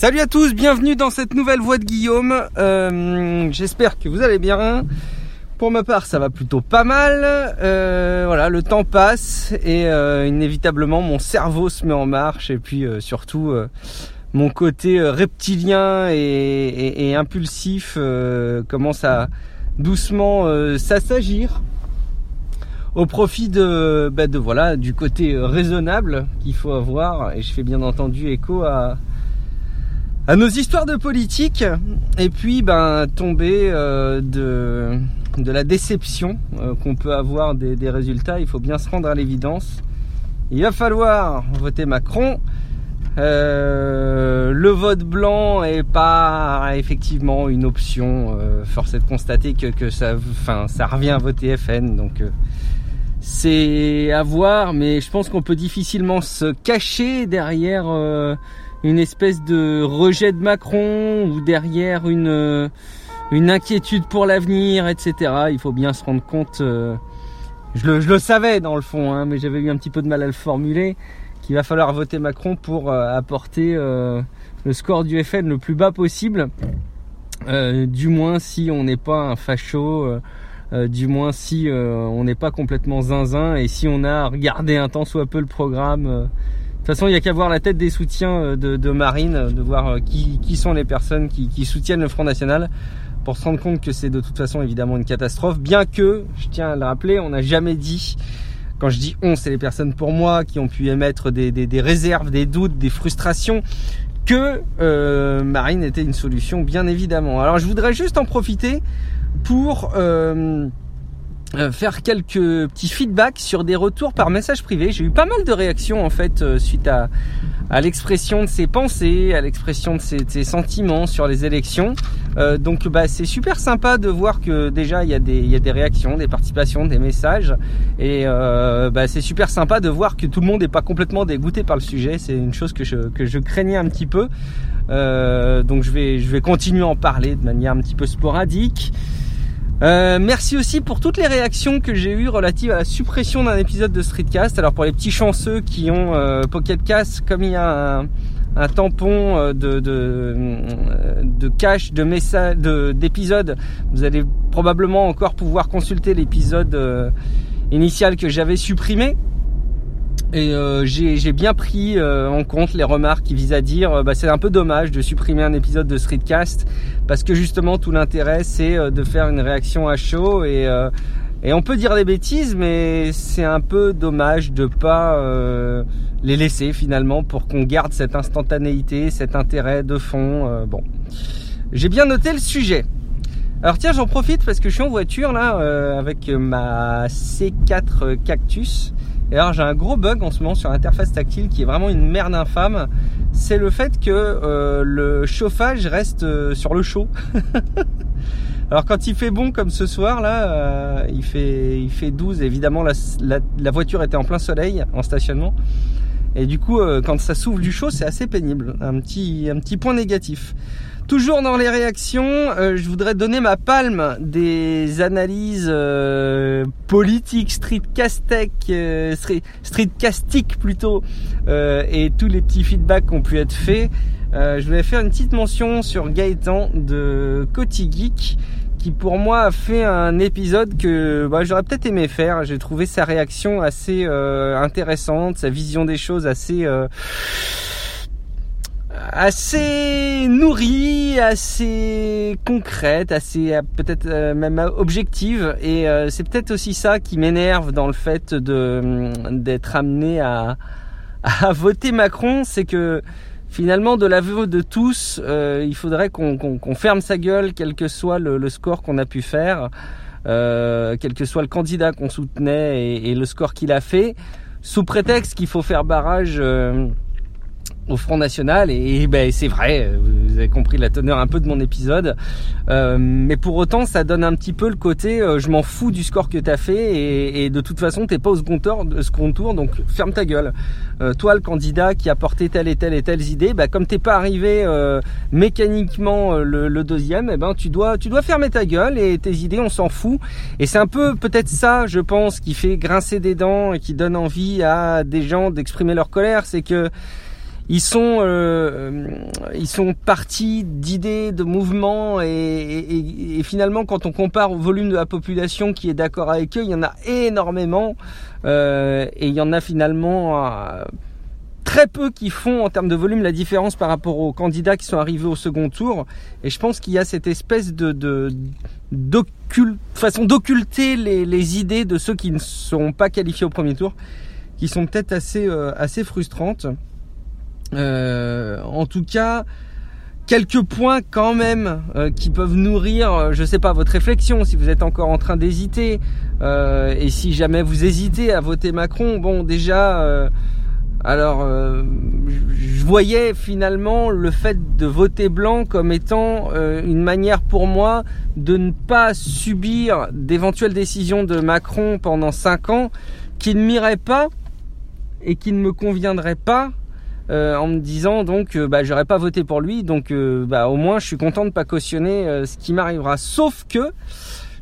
Salut à tous, bienvenue dans cette nouvelle voix de Guillaume. Euh, j'espère que vous allez bien. Pour ma part, ça va plutôt pas mal. Euh, voilà, le temps passe et euh, inévitablement mon cerveau se met en marche et puis surtout mon côté reptilien et, impulsif commence à doucement s'assagir au profit de, bah, de voilà du côté raisonnable qu'il faut avoir et je fais bien entendu écho à à nos histoires de politique et puis ben tomber euh, de, de la déception euh, qu'on peut avoir des, résultats, il faut bien se rendre à l'évidence. Il va falloir voter Macron. Euh, le vote blanc est pas effectivement une option. force est de constater que, que ça, ça revient à voter FN, donc c'est à voir. Mais je pense qu'on peut difficilement se cacher derrière une espèce de rejet de Macron ou derrière une, euh, inquiétude pour l'avenir, etc. Il faut bien se rendre compte, euh, je, le, je, le, savais dans le fond, hein, mais j'avais eu un petit peu de mal à le formuler, qu'il va falloir voter Macron pour euh, apporter le score du FN le plus bas possible, du moins si on n'est pas un facho. du moins si on n'est pas complètement zinzin et si on a regardé un temps soit peu le programme toute façon, il n'y a qu'à voir la tête des soutiens euh, de, Marine, euh, de voir euh, qui, sont les personnes qui, soutiennent le Front National, pour se rendre compte que c'est de toute façon évidemment une catastrophe, bien que, je tiens à le rappeler, on n'a jamais dit, quand je dis on, c'est les personnes pour moi qui ont pu émettre des, réserves, des doutes, des frustrations, que Marine était une solution, bien évidemment. Alors je voudrais juste en profiter pour... Euh, faire quelques petits feedbacks sur des retours par message privé. J'ai eu pas mal de réactions en fait euh, suite à, à l'expression de ses pensées, à l'expression de ses, sentiments sur les élections. Euh, donc bah, c'est super sympa de voir que déjà il y, a des, il y a des réactions, des participations, des messages. Et bah, c'est super sympa de voir que tout le monde n'est pas complètement dégoûté par le sujet. C'est une chose que je, que je craignais un petit peu. donc je vais, je vais continuer à en parler de manière un petit peu sporadique. Euh, merci aussi pour toutes les réactions que j'ai eues relatives à la suppression d'un épisode de Streetcast. Alors pour les petits chanceux qui ont euh, Pocketcast, comme il y a un, tampon euh, de, de, de cache, de message, d'épisode, vous allez probablement encore pouvoir consulter l'épisode euh, initial que j'avais supprimé. Et euh, j'ai bien pris euh, en compte les remarques qui visent à dire euh, bah, c'est un peu dommage de supprimer un épisode de Streetcast parce que justement tout l'intérêt c'est de faire une réaction à chaud et, et on peut dire des bêtises mais c'est un peu dommage de pas les laisser finalement pour qu'on garde cette instantanéité, cet intérêt de fond. bon, j'ai bien noté le sujet. Alors tiens j'en profite parce que je suis en voiture là avec ma C4 Cactus et alors j'ai un gros bug en ce moment sur l'interface tactile qui est vraiment une merde infâme. C'est le fait que euh, le chauffage reste euh, sur le chaud. alors quand il fait bon comme ce soir là, euh, il fait il fait 12. Évidemment la, la, voiture était en plein soleil en stationnement. Et du coup quand ça souffle du chaud c'est assez pénible. Un petit un petit point négatif. Toujours dans les réactions, euh, je voudrais donner ma palme des analyses euh, politiques, streetcastec, euh, streetcastic plutôt, euh, et tous les petits feedbacks qui ont pu être faits. je voulais faire une petite mention sur Gaëtan de Coty Geek, qui pour moi a fait un épisode que bah, j'aurais peut-être aimé faire. J'ai trouvé sa réaction assez intéressante, sa vision des choses assez assez nourrie, assez concrète, assez euh, peut-être euh, même objective. Et euh, c'est peut-être aussi ça qui m'énerve dans le fait de d'être amené à, voter Macron, c'est que finalement de l'aveu de tous, il faudrait qu'on ferme sa gueule, quel que soit le, score qu'on a pu faire, quel que soit le candidat qu'on soutenait et, le score qu'il a fait, sous prétexte qu'il faut faire barrage au Front National et, ben c'est vrai, vous avez compris la teneur un peu de mon épisode, euh, mais pour autant ça donne un petit peu le côté euh, je m'en fous du score que t'as fait et, de toute façon t'es pas au second tour, second tour donc ferme ta gueule. Euh, toi le candidat qui a porté telle et telle et telle idée, ben, comme t'es pas arrivé euh, mécaniquement euh, le, le, deuxième, et eh ben tu dois tu dois fermer ta gueule et tes idées on s'en fout et c'est un peu peut-être ça je pense qui fait grincer des dents et qui donne envie à des gens d'exprimer leur colère, c'est que ils sont euh, ils sont partis d'idées, de mouvements et, finalement quand on compare au volume de la population qui est d'accord avec eux, il y en a énormément euh, et il y en a finalement euh, très peu qui font en termes de volume la différence par rapport aux candidats qui sont arrivés au second tour et je pense qu'il y a cette espèce de, de façon d'occulter les, les idées de ceux qui ne sont pas qualifiés au premier tour qui sont peut-être assez assez frustrantes. Euh, en tout cas, quelques points quand même euh, qui peuvent nourrir, euh, je sais pas, votre réflexion si vous êtes encore en train d'hésiter et si jamais vous hésitez à voter Macron. Bon, déjà, alors je voyais finalement le fait de voter blanc comme étant une manière pour moi de ne pas subir d'éventuelles décisions de Macron pendant cinq ans qui ne m'iraient pas et qui ne me conviendraient pas euh, en me disant donc euh, bah j'aurais pas voté pour lui donc euh, bah au moins je suis content de pas cautionner ce qui m'arrivera. Sauf que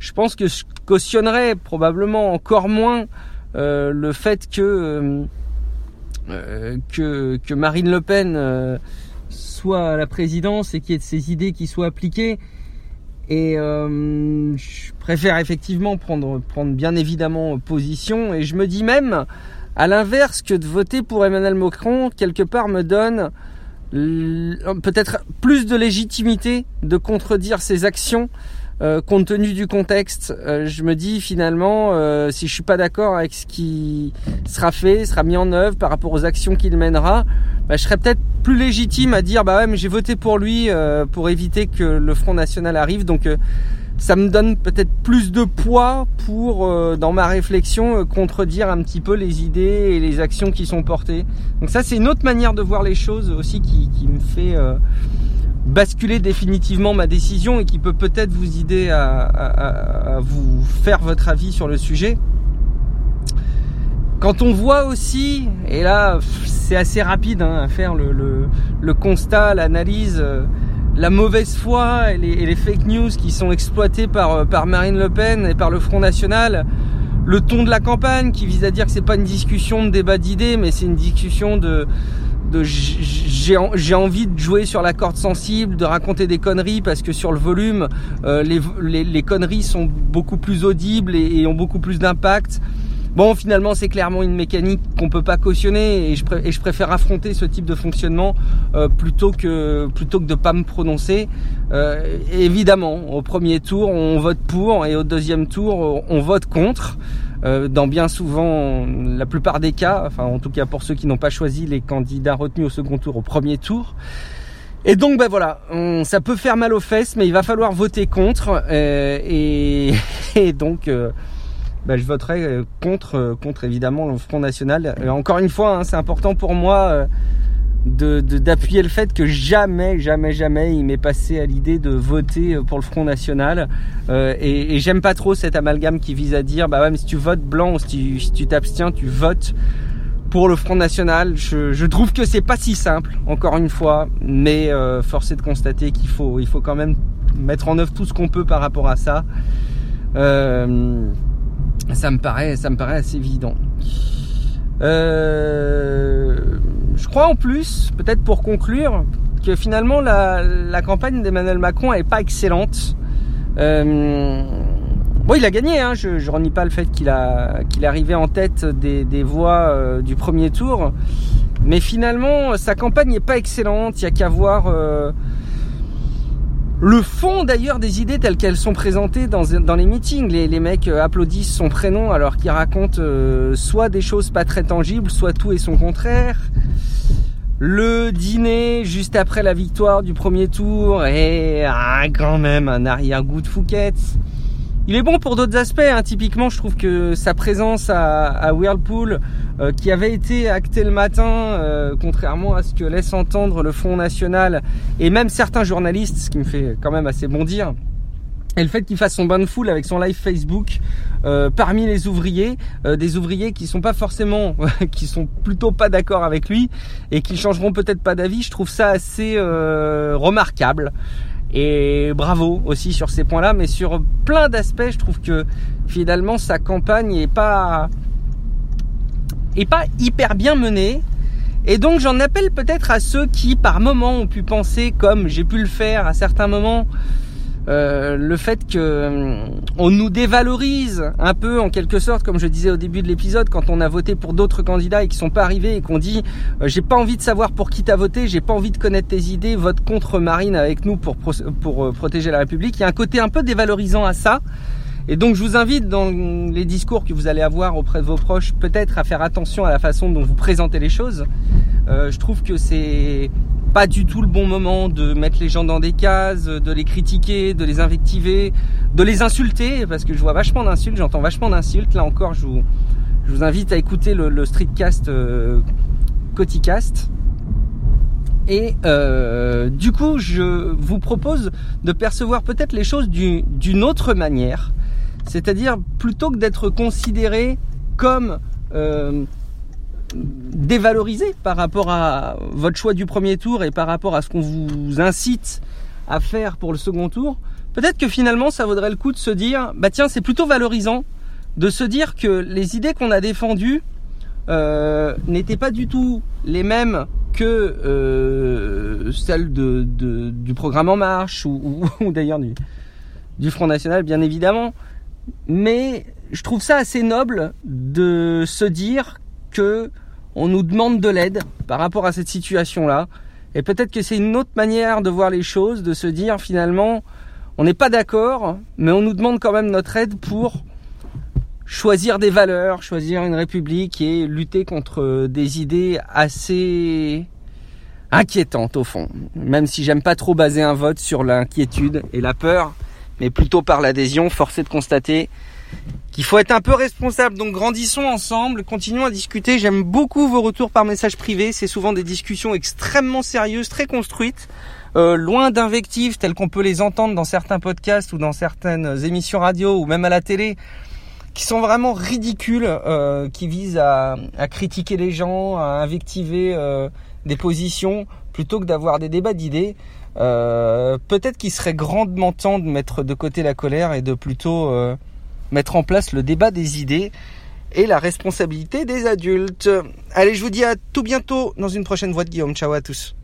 je pense que je cautionnerais probablement encore moins le fait que que, que Marine Le Pen soit à la présidence et qu'il y ait de ses idées qui soient appliquées. Et je préfère effectivement prendre prendre bien évidemment position. Et je me dis même à l'inverse que de voter pour Emmanuel Macron, quelque part me donne peut-être plus de légitimité de contredire ses actions euh, compte tenu du contexte. Euh, je me dis finalement, euh, si je suis pas d'accord avec ce qui sera fait, sera mis en œuvre par rapport aux actions qu'il mènera, bah, je serais peut-être plus légitime à dire bah ouais mais j'ai voté pour lui pour éviter que le Front National arrive. Donc ça me donne peut-être plus de poids pour, euh, dans ma réflexion, euh, contredire un petit peu les idées et les actions qui sont portées. Donc ça, c'est une autre manière de voir les choses aussi qui, qui me fait euh, basculer définitivement ma décision et qui peut peut-être vous aider à, à, à, vous faire votre avis sur le sujet. Quand on voit aussi, et là c'est assez rapide hein, à faire le, le, le constat, l'analyse la mauvaise foi et les, fake news qui sont exploitées par, euh, par Marine Le Pen et par le Front National, le ton de la campagne qui vise à dire que c'est pas une discussion de débat d'idées, mais c'est une discussion de, de j'ai envie de jouer sur la corde sensible, de raconter des conneries parce que sur le volume, euh, les, conneries sont beaucoup plus audibles et ont beaucoup plus d'impact. Bon, finalement, c'est clairement une mécanique qu'on peut pas cautionner et je, préfère affronter ce type de fonctionnement euh, plutôt que plutôt que de pas me prononcer. Euh, évidemment, au premier tour, on vote pour et au deuxième tour, on vote contre. Euh, dans bien souvent, la plupart des cas, enfin en tout cas pour ceux qui n'ont pas choisi les candidats retenus au second tour, au premier tour. Et donc ben voilà, ça peut faire mal aux fesses, mais il va falloir voter contre. Euh, et, et, donc euh, bah, je voterai euh, contre, euh, contre évidemment le Front National. Euh, encore une fois, hein, c'est important pour moi d'appuyer le fait que jamais, jamais, jamais il m'est passé à l'idée de voter pour le Front National. et, j'aime pas trop cet amalgame qui vise à dire, bah si tu votes blanc ou si tu, t'abstiens, tu votes pour le Front National. Je, je trouve que c'est pas si simple, encore une fois, mais euh, force est de constater qu'il faut, il faut quand même mettre en œuvre tout ce qu'on peut par rapport à ça. Euh, ça me paraît, ça me paraît assez évident. Euh, je crois en plus, peut-être pour conclure, que finalement la, campagne d'Emmanuel Macron est pas excellente. Euh, bon, il a gagné, hein, je, je renie pas le fait qu'il a qu'il arrivé en tête des, des voix euh, du premier tour, mais finalement sa campagne n'est pas excellente. Il y a qu'à voir euh, le fond d'ailleurs des idées telles qu'elles sont présentées dans, les meetings. Les, les, mecs euh, applaudissent son prénom alors qu'il raconte euh, soit des choses pas très tangibles, soit tout et son contraire. Le dîner juste après la victoire du premier tour est ah, quand même un arrière-goût de Fouquet. Il est bon pour d'autres aspects. Hein. Typiquement, je trouve que sa présence à, à Whirlpool, euh, qui avait été actée le matin, euh, contrairement à ce que laisse entendre le Front National et même certains journalistes, ce qui me fait quand même assez bondir, et le fait qu'il fasse son bain de foule avec son live Facebook euh, parmi les ouvriers, des ouvriers qui sont pas forcément, qui sont plutôt pas d'accord avec lui et qui changeront peut-être pas d'avis, je trouve ça assez remarquable. Et bravo aussi sur ces points-là, mais sur plein d'aspects, je trouve que finalement sa campagne est pas est pas hyper bien menée. Et donc j'en appelle peut-être à ceux qui par moment ont pu penser, comme j'ai pu le faire à certains moments, euh, le fait que euh, on nous dévalorise un peu en quelque sorte, comme je disais au début de l'épisode, quand on a voté pour d'autres candidats et qui sont pas arrivés et qu'on dit euh, j'ai pas envie de savoir pour qui t'as voté, j'ai pas envie de connaître tes idées, vote contre Marine avec nous pour pour protéger la République. Il y a un côté un peu dévalorisant à ça. Et donc je vous invite dans les discours que vous allez avoir auprès de vos proches, peut-être à faire attention à la façon dont vous présentez les choses. Euh, je trouve que c'est pas du tout le bon moment de mettre les gens dans des cases, de les critiquer, de les invectiver, de les insulter, parce que je vois vachement d'insultes, j'entends vachement d'insultes. Là encore, je vous, invite à écouter le, le streetcast euh, Coticast. Et euh, du coup, je vous propose de percevoir peut-être les choses d'une autre manière. C'est-à-dire, plutôt que d'être considéré comme euh, dévalorisé par rapport à votre choix du premier tour et par rapport à ce qu'on vous incite à faire pour le second tour, peut-être que finalement ça vaudrait le coup de se dire, bah tiens, c'est plutôt valorisant de se dire que les idées qu'on a défendues euh, n'étaient pas du tout les mêmes que euh, celles du programme En Marche ou, ou, d'ailleurs du, du Front National, bien évidemment. Mais je trouve ça assez noble de se dire on nous demande de l'aide par rapport à cette situation-là. Et peut-être que c'est une autre manière de voir les choses, de se dire finalement, on n'est pas d'accord, mais on nous demande quand même notre aide pour choisir des valeurs, choisir une république et lutter contre des idées assez inquiétantes au fond. Même si j'aime pas trop baser un vote sur l'inquiétude et la peur, mais plutôt par l'adhésion, force est de constater qu'il faut être un peu responsable. Donc grandissons ensemble, continuons à discuter. J'aime beaucoup vos retours par message privé. C'est souvent des discussions extrêmement sérieuses, très construites, euh, loin d'invectives telles qu'on peut les entendre dans certains podcasts ou dans certaines émissions radio ou même à la télé qui sont vraiment ridicules, euh, qui visent à, critiquer les gens, à invectiver euh, des positions, plutôt que d'avoir des débats d'idées. Peut-être qu'il serait grandement temps de mettre de côté la colère et de plutôt mettre en place le débat des idées et la responsabilité des adultes. Allez, je vous dis à tout bientôt dans une prochaine voix de Guillaume. Ciao à tous.